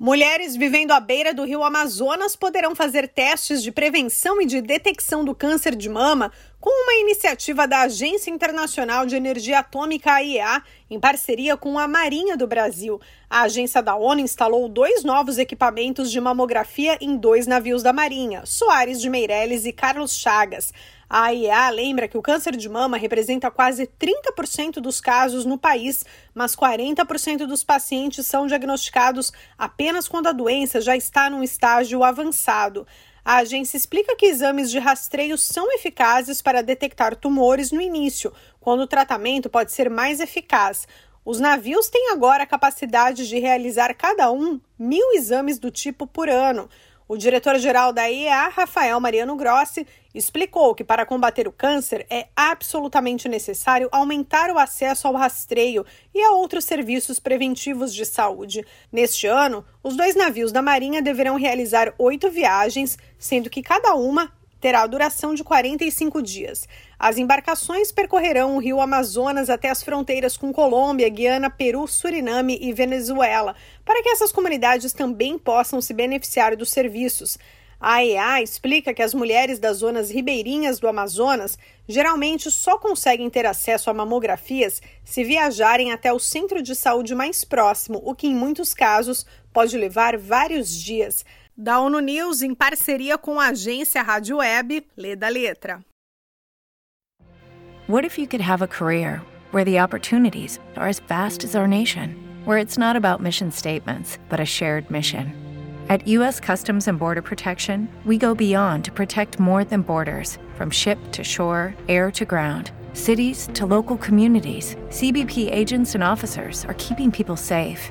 Mulheres vivendo à beira do rio Amazonas poderão fazer testes de prevenção e de detecção do câncer de mama com uma iniciativa da Agência Internacional de Energia Atômica, AIEA, em parceria com a Marinha do Brasil. A agência da ONU instalou dois novos equipamentos de mamografia em dois navios da Marinha, Soares de Meireles e Carlos Chagas. A AIEA lembra que o câncer de mama representa quase 30% dos casos no país, mas 40% dos pacientes são diagnosticados apenas quando a doença já está num estágio avançado. A agência explica que exames de rastreio são eficazes para detectar tumores no início, quando o tratamento pode ser mais eficaz. Os navios têm agora a capacidade de realizar cada um mil exames do tipo por ano. O diretor-geral da IEA, Rafael Mariano Grossi, explicou que para combater o câncer é absolutamente necessário aumentar o acesso ao rastreio e a outros serviços preventivos de saúde. Neste ano, os dois navios da Marinha deverão realizar oito viagens, sendo que cada uma terá a duração de 45 dias. As embarcações percorrerão o rio Amazonas até as fronteiras com Colômbia, Guiana, Peru, Suriname e Venezuela, para que essas comunidades também possam se beneficiar dos serviços. A AEA explica que as mulheres das zonas ribeirinhas do Amazonas geralmente só conseguem ter acesso a mamografias se viajarem até o centro de saúde mais próximo, o que em muitos casos pode levar vários dias. Da ONU News, em parceria com a agência Rádio Web, lê da letra. What if you could have a career where the opportunities are as vast as our nation, where it's not about mission statements, but a shared mission? At U.S. Customs and Border Protection, we go beyond to protect more than borders from ship to shore, air to ground. Cities to local communities, CBP agents and officers are keeping people safe.